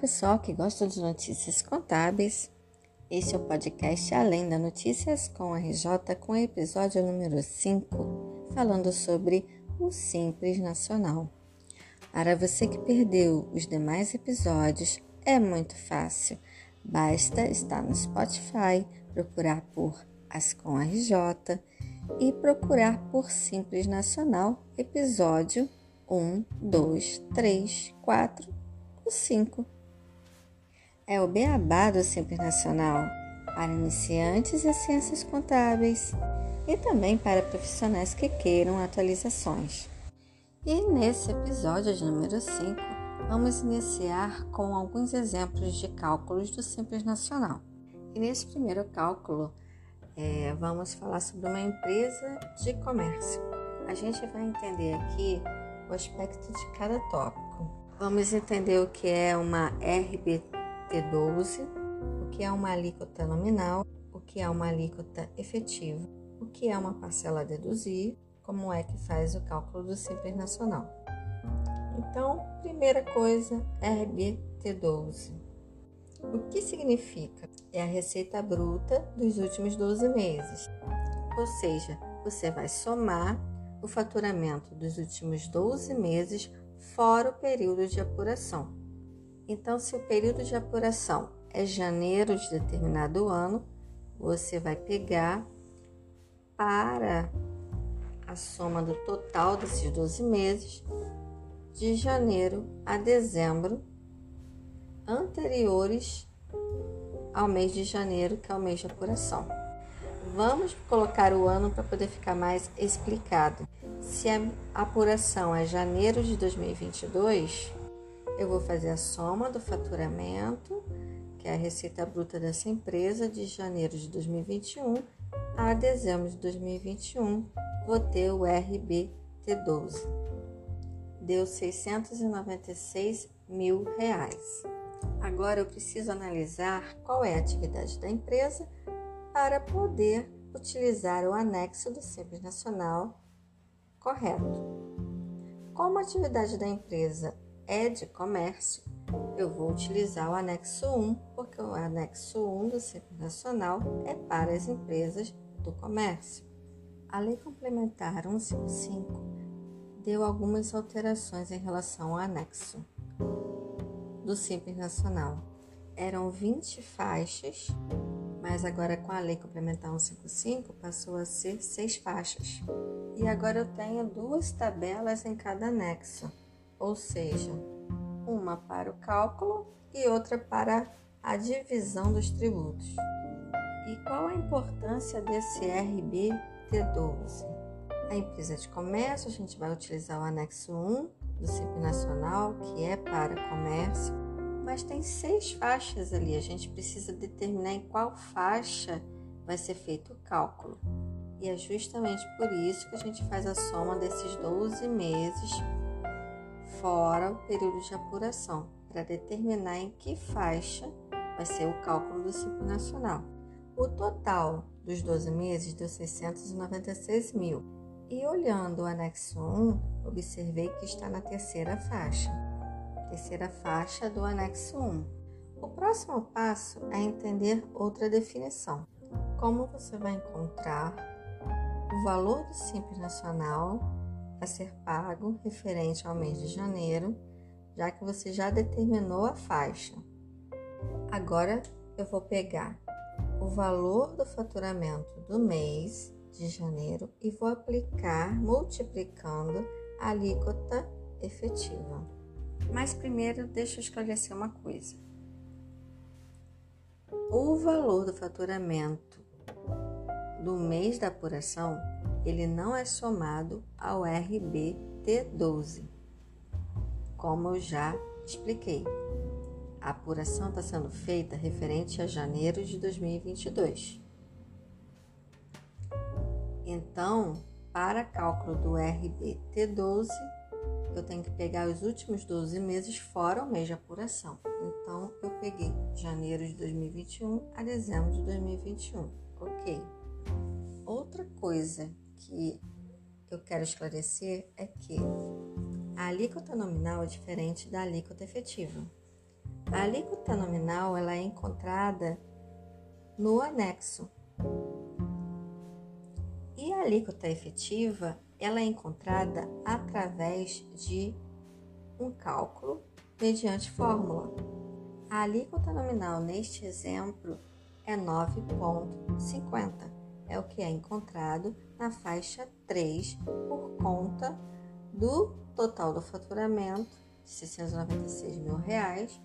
pessoal que gosta de notícias contábeis. Este é o podcast Além da Notícias com a RJ, com o episódio número 5, falando sobre o Simples Nacional. Para você que perdeu os demais episódios, é muito fácil. Basta estar no Spotify, procurar por As com a RJ e procurar por Simples Nacional, episódio 1, 2, 3, 4 o 5. É o beabá do Simples Nacional para iniciantes em ciências contábeis e também para profissionais que queiram atualizações. E nesse episódio de número 5, vamos iniciar com alguns exemplos de cálculos do Simples Nacional. E nesse primeiro cálculo, é, vamos falar sobre uma empresa de comércio. A gente vai entender aqui o aspecto de cada tópico. Vamos entender o que é uma RBT12, o que é uma alíquota nominal, o que é uma alíquota efetiva, o que é uma parcela a deduzir, como é que faz o cálculo do Simples Nacional. Então, primeira coisa, RBT12. O que significa? É a receita bruta dos últimos 12 meses. Ou seja, você vai somar o faturamento dos últimos 12 meses fora o período de apuração. Então, se o período de apuração é janeiro de determinado ano, você vai pegar para a soma do total desses 12 meses, de janeiro a dezembro, anteriores ao mês de janeiro, que é o mês de apuração. Vamos colocar o ano para poder ficar mais explicado. Se a apuração é janeiro de 2022, eu vou fazer a soma do faturamento, que é a receita bruta dessa empresa, de janeiro de 2021 a dezembro de 2021. Vou ter o RBT12. Deu 696 mil reais. Agora eu preciso analisar qual é a atividade da empresa para poder utilizar o anexo do Simples Nacional correto. Como a atividade da empresa é de comércio, eu vou utilizar o anexo 1, porque o anexo 1 do Simples Nacional é para as empresas do comércio. A Lei Complementar 155 deu algumas alterações em relação ao anexo do Simples Nacional. Eram 20 faixas mas agora com a Lei Complementar 155 passou a ser seis faixas. E agora eu tenho duas tabelas em cada anexo, ou seja, uma para o cálculo e outra para a divisão dos tributos. E qual a importância desse RBT12? A empresa de comércio, a gente vai utilizar o anexo 1 do CIP Nacional, que é para comércio, mas tem seis faixas ali. A gente precisa determinar em qual faixa vai ser feito o cálculo. E é justamente por isso que a gente faz a soma desses 12 meses fora o período de apuração, para determinar em que faixa vai ser o cálculo do ciclo nacional. O total dos 12 meses deu 696 mil. E olhando o anexo 1, observei que está na terceira faixa terceira faixa do anexo 1. O próximo passo é entender outra definição. Como você vai encontrar o valor do Simples Nacional a ser pago referente ao mês de janeiro, já que você já determinou a faixa. Agora eu vou pegar o valor do faturamento do mês de janeiro e vou aplicar multiplicando a alíquota efetiva. Mas primeiro deixa eu esclarecer uma coisa. O valor do faturamento do mês da apuração, ele não é somado ao RBT12, como eu já expliquei. A apuração está sendo feita referente a janeiro de 2022. Então, para cálculo do RBT12, eu tenho que pegar os últimos 12 meses fora o mês de apuração. Então, eu peguei janeiro de 2021 a dezembro de 2021. Ok. Outra coisa que eu quero esclarecer é que a alíquota nominal é diferente da alíquota efetiva. A alíquota nominal ela é encontrada no anexo. E a alíquota efetiva ela é encontrada através de um cálculo mediante fórmula. A alíquota nominal neste exemplo é 9,50, é o que é encontrado na faixa 3 por conta do total do faturamento de 696 mil reais,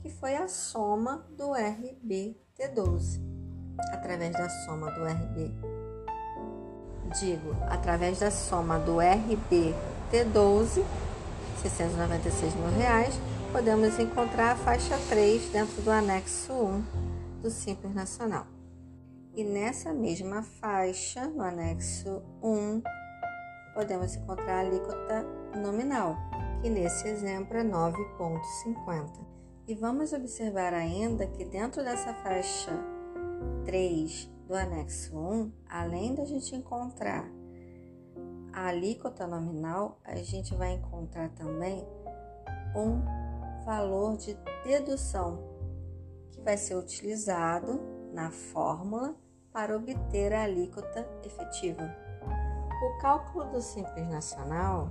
que foi a soma do RBT12. Através da soma do RB, digo, através da soma do RBT12, 696 mil reais, podemos encontrar a faixa 3 dentro do anexo 1 do Simples Nacional. E nessa mesma faixa, no anexo 1, podemos encontrar a alíquota nominal, que nesse exemplo é 9,50. E vamos observar ainda que dentro dessa faixa 3 do anexo 1, além da gente encontrar a alíquota nominal, a gente vai encontrar também um valor de dedução que vai ser utilizado na fórmula para obter a alíquota efetiva. O cálculo do Simples Nacional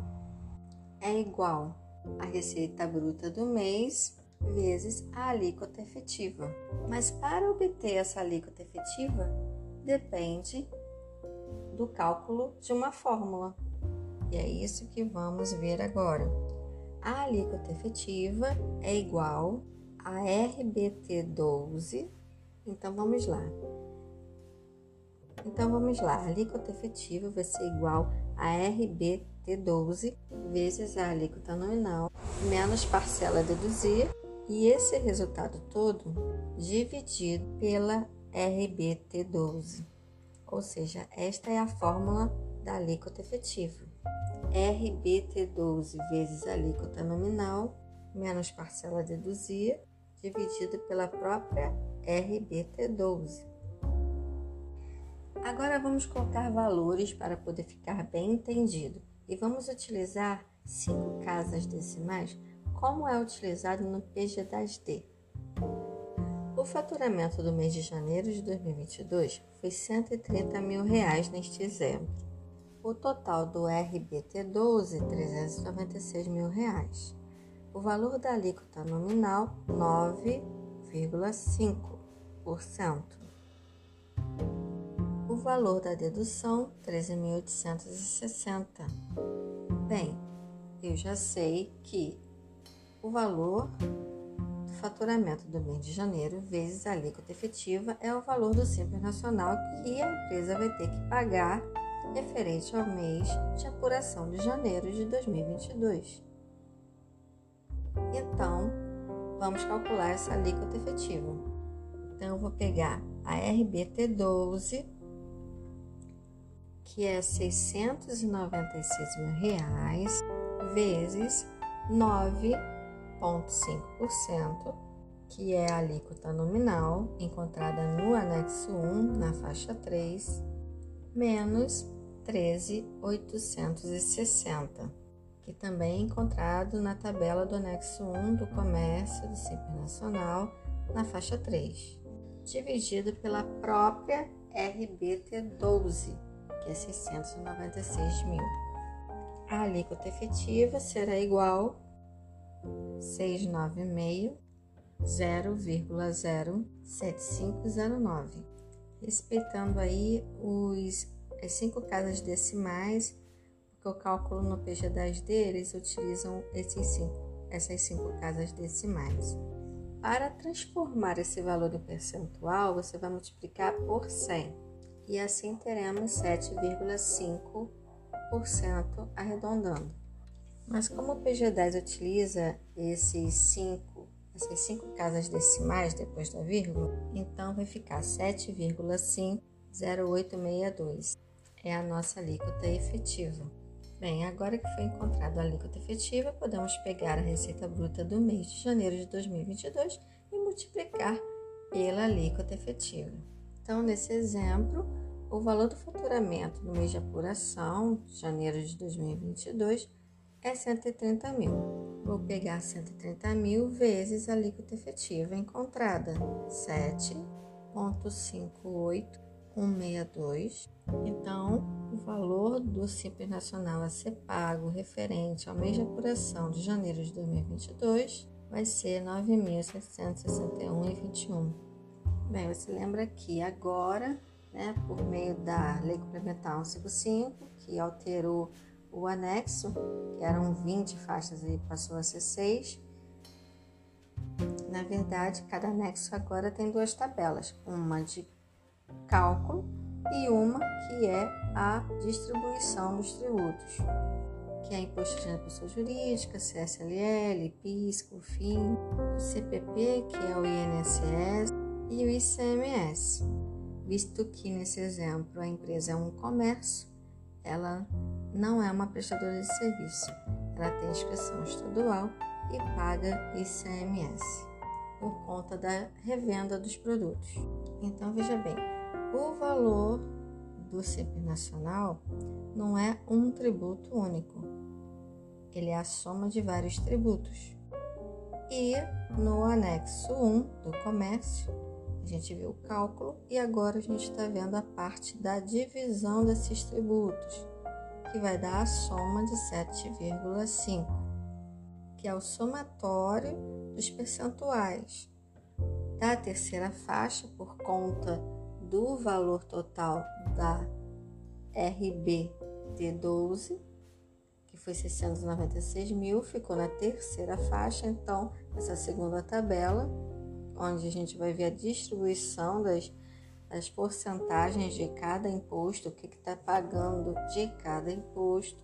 é igual à receita bruta do mês vezes a alíquota efetiva. Mas para obter essa alíquota efetiva, depende do cálculo de uma fórmula. E é isso que vamos ver agora. A alíquota efetiva é igual a RBT12. Então vamos lá. Então vamos lá. A alíquota efetiva vai ser igual a RBT12 vezes a alíquota nominal menos parcela deduzir e esse resultado todo dividido pela RBT12. Ou seja, esta é a fórmula da alíquota efetiva. RBT12 vezes a alíquota nominal menos parcela deduzir dividido pela própria RBT12. Agora vamos colocar valores para poder ficar bem entendido e vamos utilizar cinco casas decimais como é utilizado no PG das D. O faturamento do mês de janeiro de 2022 foi 130 mil reais neste exemplo. O total do RBT12, 396 mil reais. O valor da alíquota nominal, 9,5%. Valor da dedução, 13.860. Bem, eu já sei que o valor faturamento do mês de janeiro vezes a alíquota efetiva é o valor do Simples Nacional que a empresa vai ter que pagar referente ao mês de apuração de janeiro de 2022. Então, vamos calcular essa alíquota efetiva. Então, eu vou pegar a RBT12, que é 696 mil reais, vezes 9,5%, que é a alíquota nominal encontrada no anexo 1, na faixa 3, menos 13,860, que também é encontrado na tabela do anexo 1 do comércio do Simples Nacional, na faixa 3, dividido pela própria RBT12, que é 696 mil. A alíquota efetiva será igual 696 0,07509, respeitando aí os, as cinco casas decimais, porque o cálculo no PG10 deles utilizam esses cinco, essas cinco casas decimais. Para transformar esse valor em percentual, você vai multiplicar por 100 e assim teremos 7,5% arredondando. Mas como o PG10 utiliza esses cinco, essas cinco casas decimais depois da vírgula, então vai ficar 7,50862. É a nossa alíquota efetiva. Bem, agora que foi encontrada a alíquota efetiva, podemos pegar a receita bruta do mês de janeiro de 2022 e multiplicar pela alíquota efetiva. Então, nesse exemplo, o valor do faturamento no mês de apuração, janeiro de 2022, é 130 mil. Vou pegar 130 mil vezes a alíquota efetiva encontrada, 7,58162. Então, o valor do Simples Nacional a ser pago referente ao mês de apuração de janeiro de 2022 vai ser 9.761,21. Bem, você lembra que agora, né, por meio da Lei Complementar 155, que alterou o anexo, que eram 20 faixas e passou a ser 6. Na verdade, cada anexo agora tem duas tabelas, uma de cálculo e uma que é a distribuição dos tributos, que é imposto de pessoa jurídica, CSLL, PIS, COFIN, CPP, que é o INSS, e o ICMS. Visto que nesse exemplo a empresa é um comércio, ela não é uma prestadora de serviço. Ela tem inscrição estadual e paga ICMS por conta da revenda dos produtos. Então veja bem, o valor do Simples Nacional não é um tributo único. Ele é a soma de vários tributos. E no anexo 1 do comércio, a gente viu o cálculo e agora a gente está vendo a parte da divisão desses tributos, que vai dar a soma de 7,5, que é o somatório dos percentuais da terceira faixa por conta do valor total da RBT12, que foi 696 mil, ficou na terceira faixa, então essa segunda tabela onde a gente vai ver a distribuição das, das porcentagens de cada imposto, o que está pagando de cada imposto,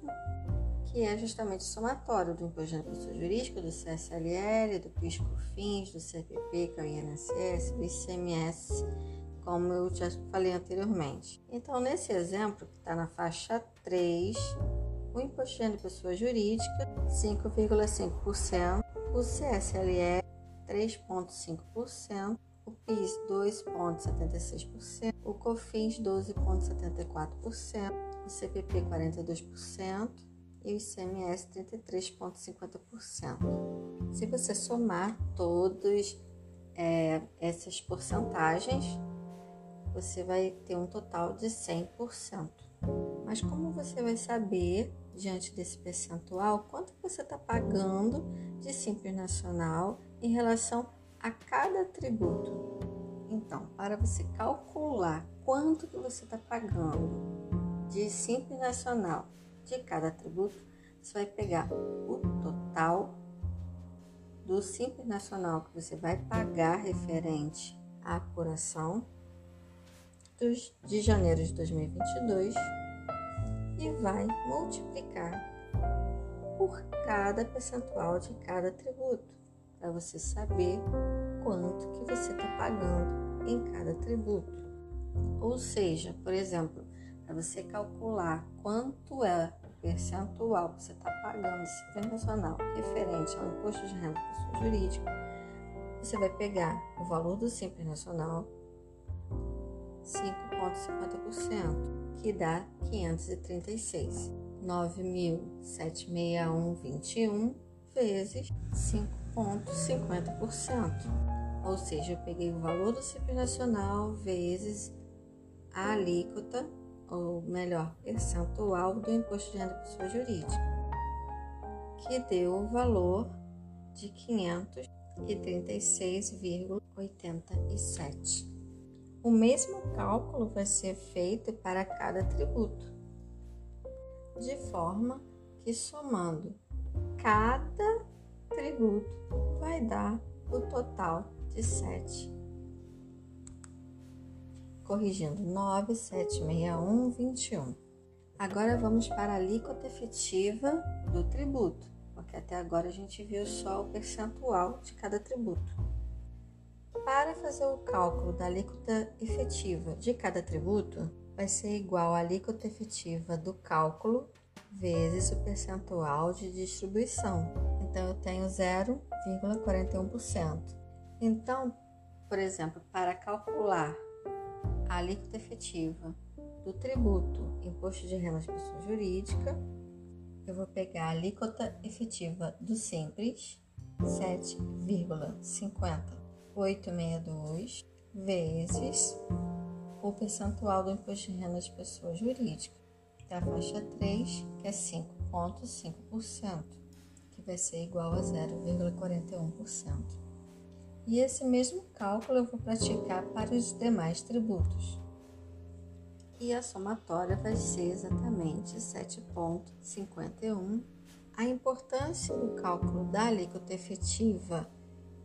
que é justamente o somatório do imposto de pessoa jurídica, do CSLL, do PIS/COFINS, do CPP, que é o INSS, do ICMS, como eu já falei anteriormente. Então, nesse exemplo, que está na faixa 3, o imposto de pessoa jurídica, 5,5%, o CSLL, 3,5%, o PIS 2,76%, o COFINS 12,74%, o CPP 42% e o ICMS 33,50%. Se você somar todas é, essas porcentagens, você vai ter um total de 100%. Mas como você vai saber, diante desse percentual, quanto você está pagando de Simples Nacional em relação a cada tributo. Então, para você calcular quanto que você está pagando de Simples Nacional de cada tributo, você vai pegar o total do Simples Nacional que você vai pagar referente à apuração dos, de janeiro de 2022 e vai multiplicar por cada percentual de cada tributo para você saber quanto que você está pagando em cada tributo. Ou seja, por exemplo, para você calcular quanto é o percentual que você está pagando de internacional referente ao imposto de renda da pessoa jurídica, você vai pegar o valor do Simples Nacional, 5,50%, que dá 536. 9.761,21 vezes 5 0,50%. Ou seja, eu peguei o valor do Simples Nacional vezes a alíquota, ou melhor, percentual do imposto de renda da pessoa jurídica, que deu o valor de 536,87. O mesmo cálculo vai ser feito para cada tributo, de forma que somando cada tributo vai dar o total de 7. Corrigindo 9, 7, 61, 21. Agora vamos para a alíquota efetiva do tributo, porque até agora a gente viu só o percentual de cada tributo. Para fazer o cálculo da alíquota efetiva de cada tributo, vai ser igual à alíquota efetiva do cálculo vezes o percentual de distribuição. Então, eu tenho 0,41%. Então, por exemplo, para calcular a alíquota efetiva do tributo imposto de renda de pessoa jurídica, eu vou pegar a alíquota efetiva do Simples, 7,50862, vezes o percentual do imposto de renda de pessoa jurídica, da faixa 3, que é 5,5%, vai ser igual a 0,41%. E esse mesmo cálculo eu vou praticar para os demais tributos e a somatória vai ser exatamente 7,51. A importância do cálculo da alíquota efetiva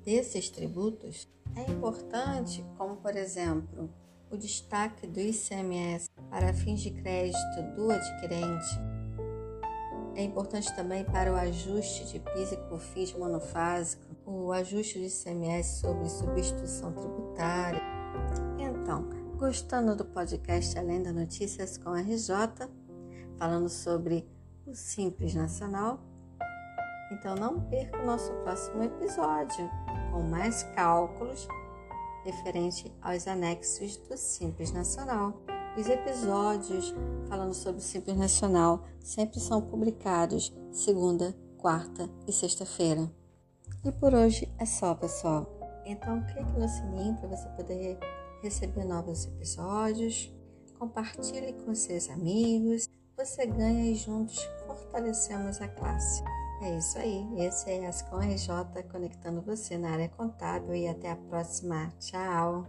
desses tributos é importante, como por exemplo, o destaque do ICMS para fins de crédito do adquirente. É importante também para o ajuste de PIS e COFINS monofásico, o ajuste do ICMS sobre substituição tributária. Então, Gostando do podcast Além das Notícias com RJ, falando sobre o Simples Nacional? Então não perca o nosso próximo episódio com mais cálculos referente aos anexos do Simples Nacional. Os episódios falando sobre o Simples Nacional sempre são publicados segunda, quarta e sexta-feira. E por hoje é só, pessoal. Então clique no sininho para você poder receber novos episódios. Compartilhe com seus amigos. Você ganha e juntos fortalecemos a classe. É isso aí. Esse é Ascom RJ conectando você na área contábil e até a próxima. Tchau!